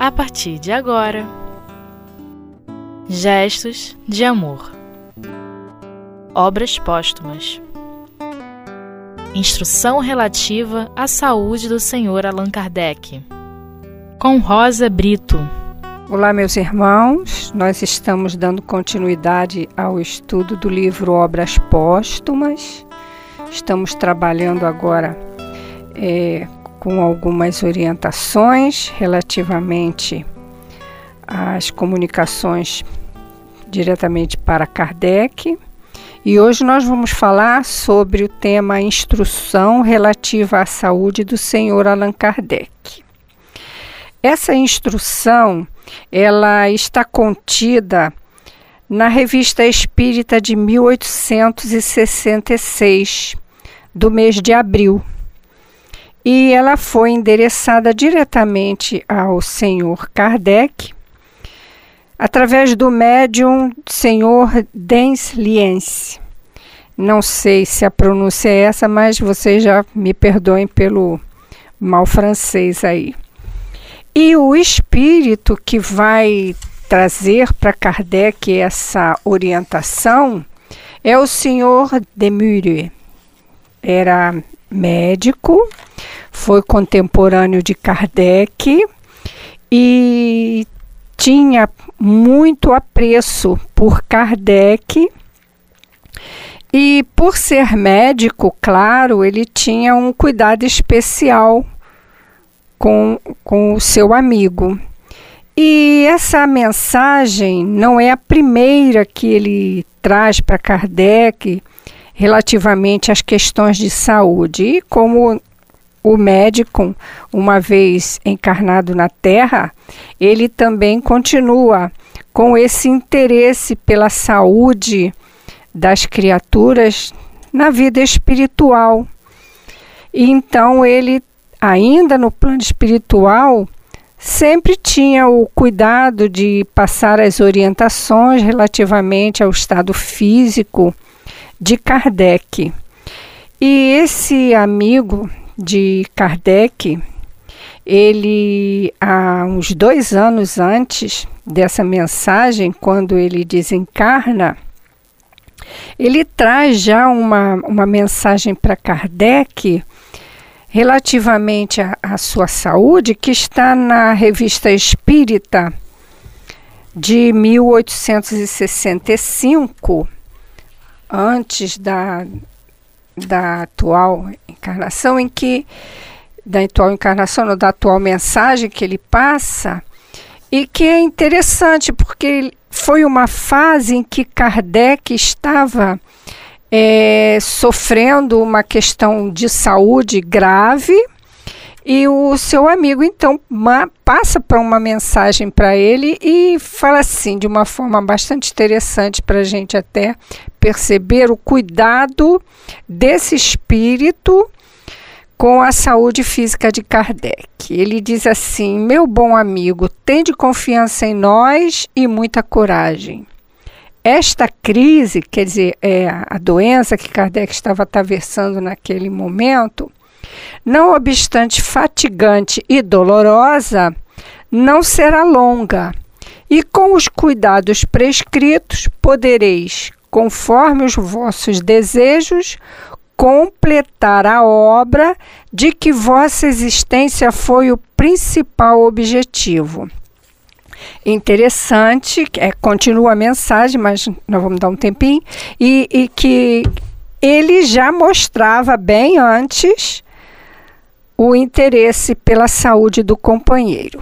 a partir de agora. Gestos de amor. Obras póstumas. Instrução relativa à saúde do Sr. Allan Kardec. Com Rosa Brito. Olá, meus irmãos. Nós estamos dando continuidade ao estudo do livro Obras Póstumas. Estamos trabalhando agora é, com algumas orientações relativamente às comunicações diretamente para Kardec. E hoje nós vamos falar sobre o tema instrução relativa à saúde do senhor Allan Kardec. Essa instrução, ela está contida na Revista Espírita de 1866, do mês de abril e ela foi endereçada diretamente ao senhor Kardec através do médium senhor Dens Liense. Não sei se a pronúncia é essa, mas vocês já me perdoem pelo mal francês aí. E o espírito que vai trazer para Kardec essa orientação é o senhor Demure. Era médico, foi contemporâneo de Kardec e tinha muito apreço por Kardec. E por ser médico, claro, ele tinha um cuidado especial com, com o seu amigo. E essa mensagem não é a primeira que ele traz para Kardec relativamente às questões de saúde. E como o médico, uma vez encarnado na Terra, ele também continua com esse interesse pela saúde das criaturas na vida espiritual. E então ele, ainda no plano espiritual, sempre tinha o cuidado de passar as orientações relativamente ao estado físico de Kardec. E esse amigo de Kardec, ele, há uns dois anos antes dessa mensagem, quando ele desencarna, ele traz já uma, uma mensagem para Kardec relativamente à sua saúde, que está na revista Espírita de 1865 antes da, da atual encarnação, em que da atual encarnação, ou da atual mensagem que ele passa, e que é interessante porque foi uma fase em que Kardec estava é, sofrendo uma questão de saúde grave e o seu amigo então passa para uma mensagem para ele e fala assim de uma forma bastante interessante para a gente até perceber o cuidado desse espírito com a saúde física de Kardec. Ele diz assim: Meu bom amigo, tende confiança em nós e muita coragem. Esta crise, quer dizer, é a doença que Kardec estava atravessando naquele momento, não obstante fatigante e dolorosa, não será longa, e com os cuidados prescritos podereis, conforme os vossos desejos, completar a obra de que vossa existência foi o principal objetivo. Interessante, é, continua a mensagem, mas nós vamos dar um tempinho, e, e que ele já mostrava bem antes o interesse pela saúde do companheiro.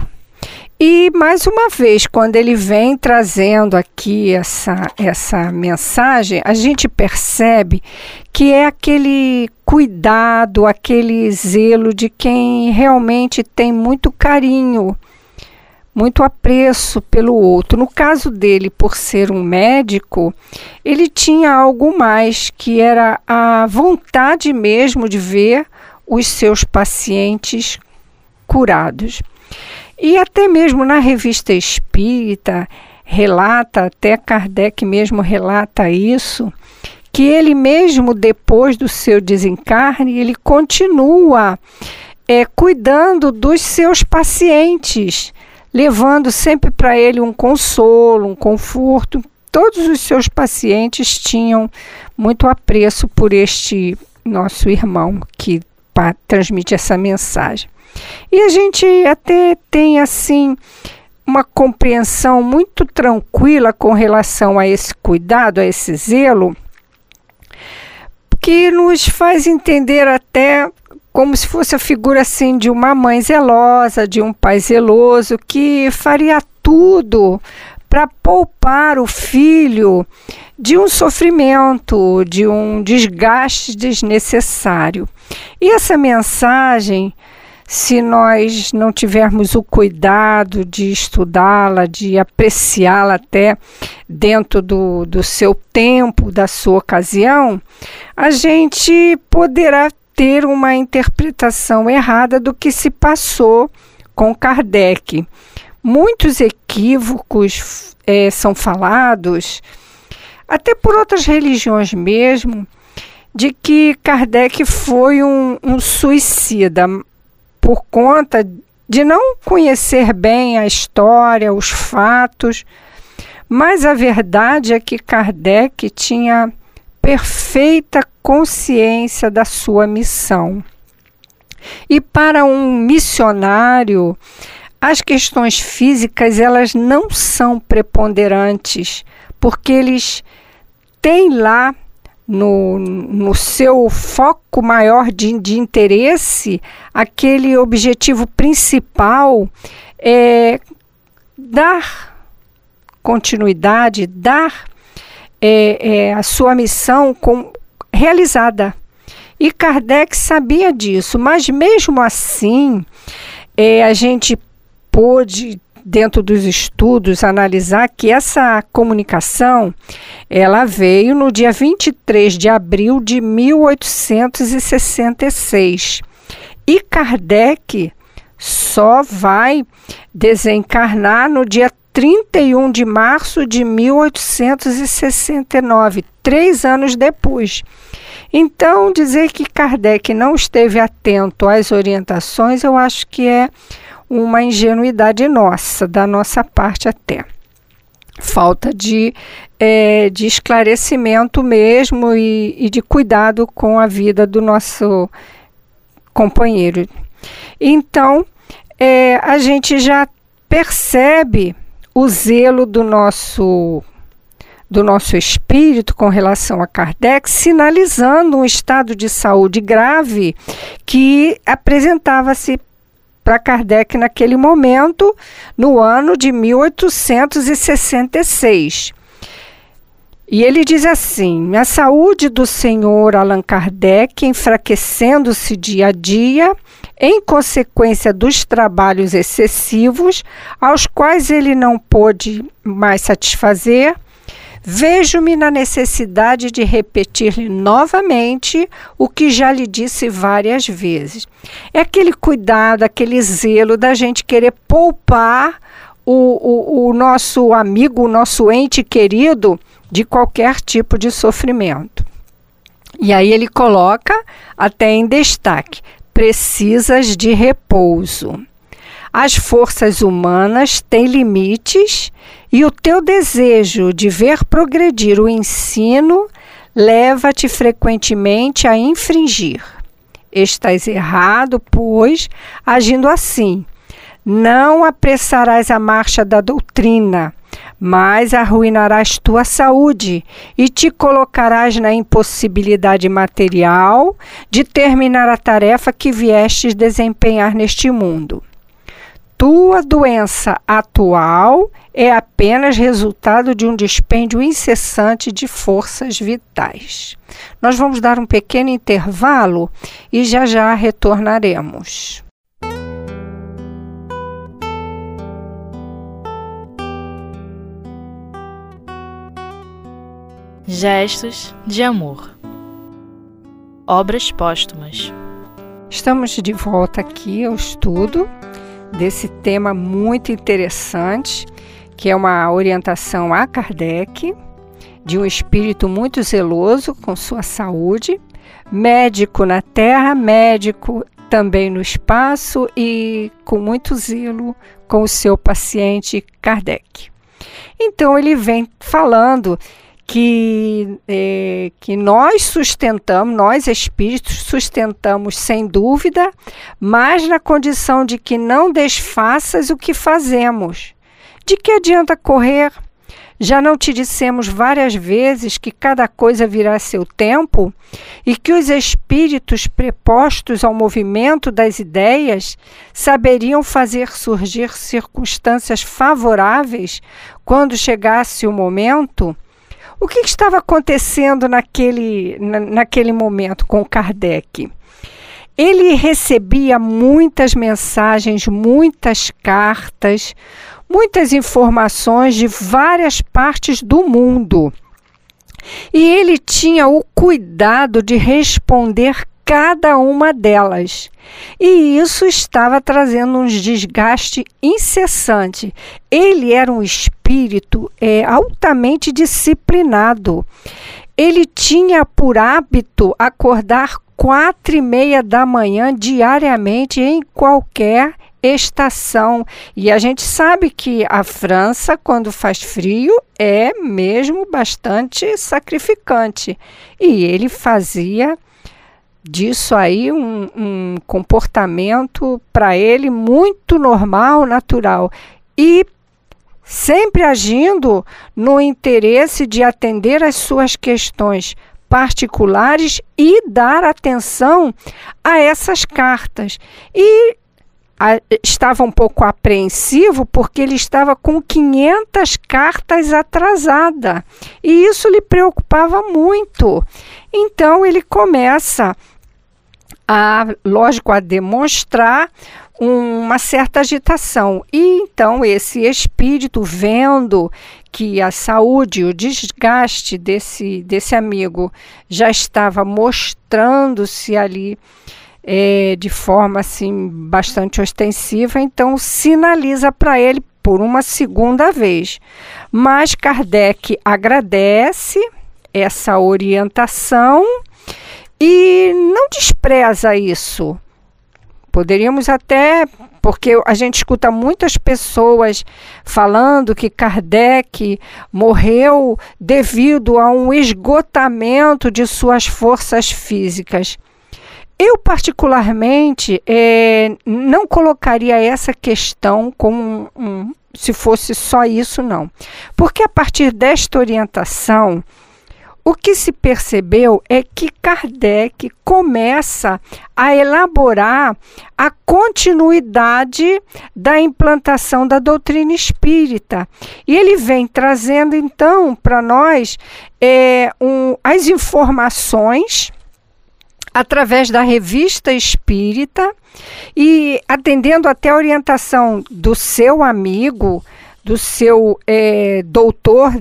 E mais uma vez, quando ele vem trazendo aqui essa, essa mensagem, a gente percebe que é aquele cuidado, aquele zelo de quem realmente tem muito carinho, muito apreço pelo outro. No caso dele, por ser um médico, ele tinha algo mais, que era a vontade mesmo de ver os seus pacientes curados. E até mesmo na revista Espírita relata, até Kardec mesmo relata isso, que ele mesmo depois do seu desencarne, ele continua é, cuidando dos seus pacientes, levando sempre para ele um consolo, um conforto. Todos os seus pacientes tinham muito apreço por este nosso irmão que transmite essa mensagem. E a gente até tem assim uma compreensão muito tranquila com relação a esse cuidado, a esse zelo, que nos faz entender até como se fosse a figura assim de uma mãe zelosa, de um pai zeloso que faria tudo para poupar o filho de um sofrimento, de um desgaste desnecessário. E essa mensagem se nós não tivermos o cuidado de estudá-la, de apreciá-la até dentro do, do seu tempo, da sua ocasião, a gente poderá ter uma interpretação errada do que se passou com Kardec. Muitos equívocos é, são falados, até por outras religiões mesmo, de que Kardec foi um, um suicida, por conta de não conhecer bem a história, os fatos, mas a verdade é que Kardec tinha perfeita consciência da sua missão. E para um missionário, as questões físicas elas não são preponderantes, porque eles têm lá no, no seu foco maior de, de interesse, aquele objetivo principal é dar continuidade, dar é, é, a sua missão com, realizada. E Kardec sabia disso, mas mesmo assim, é, a gente pôde dentro dos estudos, analisar que essa comunicação ela veio no dia 23 de abril de 1866. E Kardec só vai desencarnar no dia 31 de março de 1869, três anos depois. Então, dizer que Kardec não esteve atento às orientações, eu acho que é uma ingenuidade nossa, da nossa parte até. Falta de, é, de esclarecimento mesmo e, e de cuidado com a vida do nosso companheiro. Então, é, a gente já percebe o zelo do nosso do nosso espírito com relação a Kardec, sinalizando um estado de saúde grave que apresentava-se para Kardec naquele momento, no ano de 1866. E ele diz assim: a saúde do senhor Allan Kardec, enfraquecendo-se dia a dia, em consequência dos trabalhos excessivos, aos quais ele não pôde mais satisfazer, Vejo-me na necessidade de repetir-lhe novamente o que já lhe disse várias vezes. É aquele cuidado, aquele zelo da gente querer poupar o, o, o nosso amigo, o nosso ente querido de qualquer tipo de sofrimento. E aí ele coloca até em destaque: precisas de repouso. As forças humanas têm limites e o teu desejo de ver progredir o ensino leva-te frequentemente a infringir. Estás errado, pois, agindo assim. Não apressarás a marcha da doutrina, mas arruinarás tua saúde e te colocarás na impossibilidade material de terminar a tarefa que viestes desempenhar neste mundo tua doença atual é apenas resultado de um dispêndio incessante de forças vitais. Nós vamos dar um pequeno intervalo e já já retornaremos. Gestos de amor. Obras póstumas. Estamos de volta aqui ao estudo desse tema muito interessante, que é uma orientação a Kardec, de um espírito muito zeloso com sua saúde, médico na terra, médico também no espaço e com muito zelo com o seu paciente Kardec. Então ele vem falando que, é, que nós sustentamos, nós espíritos sustentamos sem dúvida, mas na condição de que não desfaças o que fazemos. De que adianta correr? Já não te dissemos várias vezes que cada coisa virá seu tempo e que os espíritos prepostos ao movimento das ideias saberiam fazer surgir circunstâncias favoráveis quando chegasse o momento? O que estava acontecendo naquele, na, naquele momento com Kardec? Ele recebia muitas mensagens, muitas cartas, muitas informações de várias partes do mundo. E ele tinha o cuidado de responder cada uma delas. E isso estava trazendo um desgaste incessante. Ele era um espírito é, altamente disciplinado. Ele tinha por hábito acordar quatro e meia da manhã diariamente em qualquer estação. E a gente sabe que a França, quando faz frio, é mesmo bastante sacrificante. E ele fazia disso aí um, um comportamento para ele muito normal, natural. E sempre agindo no interesse de atender às suas questões particulares e dar atenção a essas cartas. E estava um pouco apreensivo porque ele estava com 500 cartas atrasada e isso lhe preocupava muito. Então ele começa a, lógico, a demonstrar uma certa agitação. E então esse espírito vendo que a saúde, o desgaste desse, desse amigo já estava mostrando-se ali é, de forma assim bastante ostensiva, então sinaliza para ele por uma segunda vez. Mas Kardec agradece essa orientação e não despreza isso. Poderíamos até, porque a gente escuta muitas pessoas falando que Kardec morreu devido a um esgotamento de suas forças físicas. Eu, particularmente, é, não colocaria essa questão como um, um, se fosse só isso, não. Porque a partir desta orientação, o que se percebeu é que Kardec começa a elaborar a continuidade da implantação da doutrina espírita. E ele vem trazendo, então, para nós é, um, as informações através da revista espírita e atendendo até a orientação do seu amigo, do seu é, doutor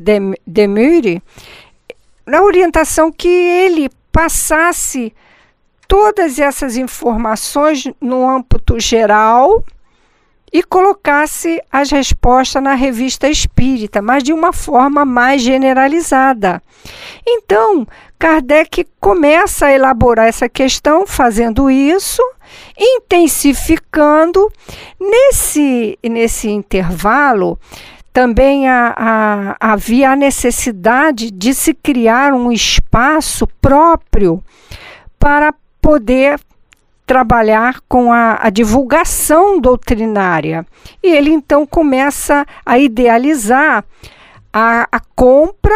Demure, na orientação que ele passasse todas essas informações no âmbito geral e colocasse as respostas na revista espírita, mas de uma forma mais generalizada. Então, Kardec começa a elaborar essa questão fazendo isso, intensificando. Nesse, nesse intervalo, também a, a, havia a necessidade de se criar um espaço próprio para poder trabalhar com a, a, divulgação doutrinária. E ele então começa a idealizar a, a compra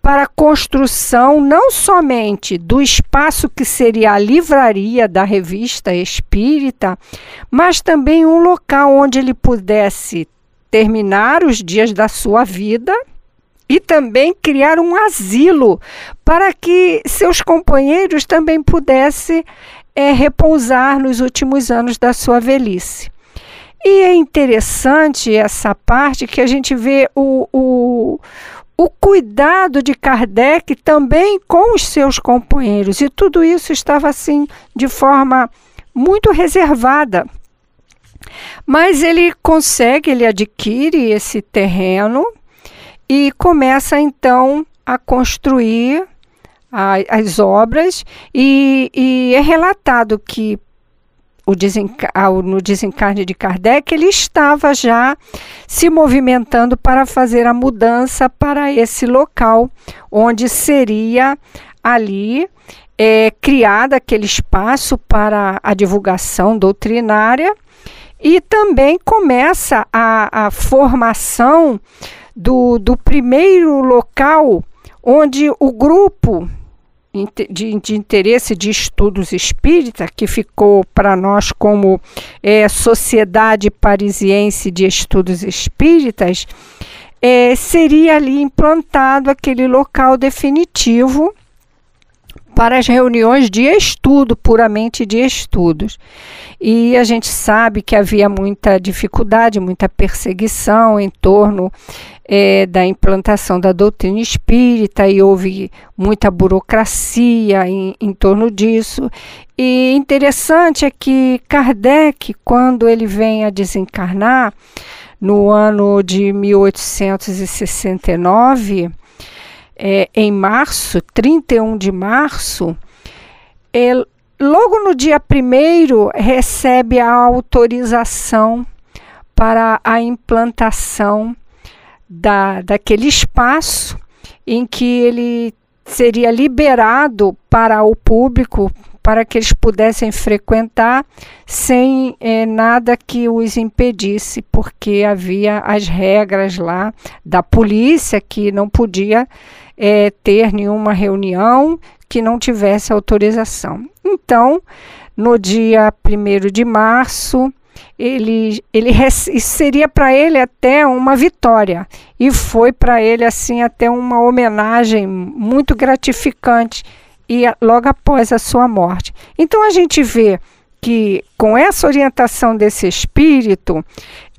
para a construção não somente do espaço que seria a livraria da revista espírita, mas também um local onde ele pudesse terminar os dias da sua vida e também criar um asilo para que seus companheiros também pudessem é, repousar nos últimos anos da sua velhice. E é interessante essa parte que a gente vê o, o, o cuidado de Kardec também com os seus companheiros. E tudo isso estava assim de forma muito reservada. Mas ele consegue, ele adquire esse terreno e começa então a construir a, as obras, e, e é relatado que o desenca no desencarne de Kardec, ele estava já se movimentando para fazer a mudança para esse local, onde seria ali é, criado aquele espaço para a divulgação doutrinária e também começa a, a formação do, do primeiro local onde o grupo de, de, interesse de estudos espírita, que ficou para nós como é, Sociedade Parisiense de Estudos Espíritas, é, seria ali implantado aquele local definitivo para as reuniões de estudo, puramente de estudos. E a gente sabe que havia muita dificuldade, muita perseguição em torno é, da implantação da doutrina espírita e houve muita burocracia em, em torno disso. E interessante é que Kardec, quando ele vem a desencarnar, no ano de 1869, é, em março, 31 de março, ele, logo no dia primeiro recebe a autorização para a implantação da, daquele espaço em que ele seria liberado para o público para que eles pudessem frequentar sem eh, nada que os impedisse, porque havia as regras lá da polícia que não podia eh, ter nenhuma reunião que não tivesse autorização. Então, no dia 1 de março, ele, ele seria para ele até uma vitória e foi para ele assim até uma homenagem muito gratificante e logo após a sua morte. Então a gente vê que com essa orientação desse espírito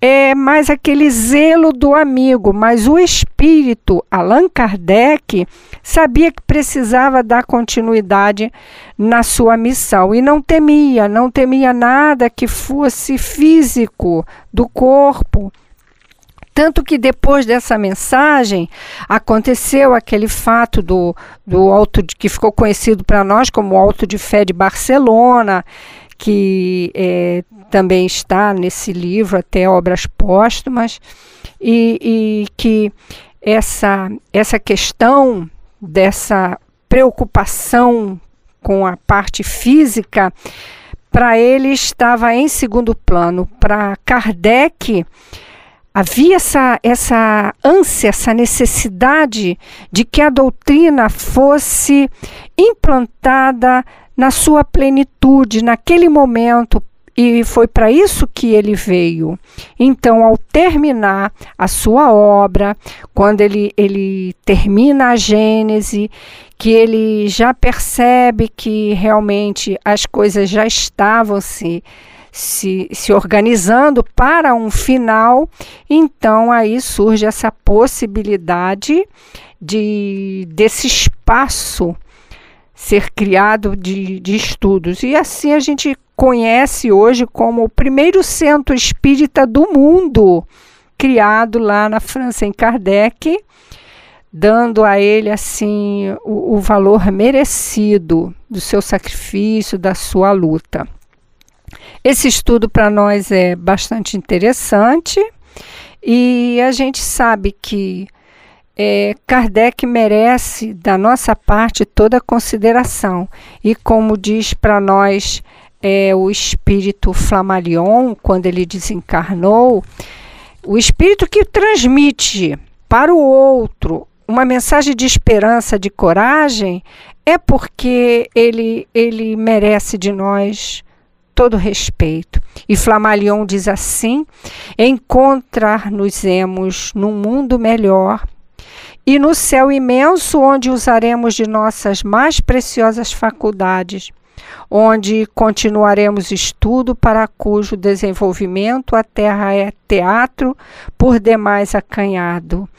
é mais aquele zelo do amigo, mas o espírito Allan Kardec sabia que precisava dar continuidade na sua missão e não temia, não temia nada que fosse físico do corpo. Tanto que depois dessa mensagem aconteceu aquele fato do, do alto de, que ficou conhecido para nós como Alto de Fé de Barcelona, que é, também está nesse livro, até obras póstumas, e, e que essa, essa questão dessa preocupação com a parte física, para ele estava em segundo plano. Para Kardec, havia essa, essa ânsia, essa necessidade de que a doutrina fosse implantada na sua plenitude, naquele momento, e foi para isso que ele veio. Então, ao terminar a sua obra, quando ele, ele termina a Gênese, que ele já percebe que realmente as coisas já estavam se, se, se organizando para um final, então aí surge essa possibilidade de desse espaço ser criado de, de estudos. E assim a gente conhece hoje como o primeiro centro espírita do mundo, criado lá na França em Kardec, dando a ele assim o, o valor merecido do seu sacrifício, da sua luta. Esse estudo para nós é bastante interessante e a gente sabe que é, Kardec merece da nossa parte toda a consideração e como diz para nós é, o espírito Flamalion, quando ele desencarnou, o espírito que transmite para o outro uma mensagem de esperança, de coragem, é porque ele, ele merece de nós todo respeito. E Flamalion diz assim: encontrar-nos-emos num mundo melhor e no céu imenso, onde usaremos de nossas mais preciosas faculdades onde continuaremos estudo para cujo desenvolvimento a Terra é teatro por demais acanhado.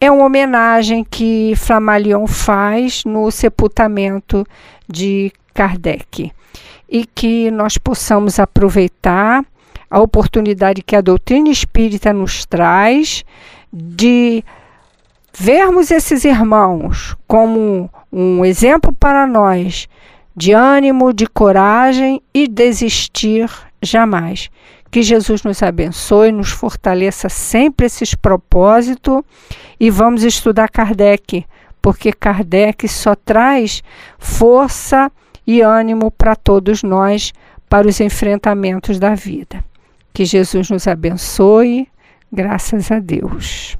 É uma homenagem que Flammarion faz no sepultamento de Kardec e que nós possamos aproveitar a oportunidade que a doutrina espírita nos traz de vermos esses irmãos como um exemplo para nós de ânimo, de coragem e desistir jamais. Que Jesus nos abençoe, nos fortaleça sempre esses propósitos e vamos estudar Kardec, porque Kardec só traz força e ânimo para todos nós para os enfrentamentos da vida. Que Jesus nos abençoe, graças a Deus.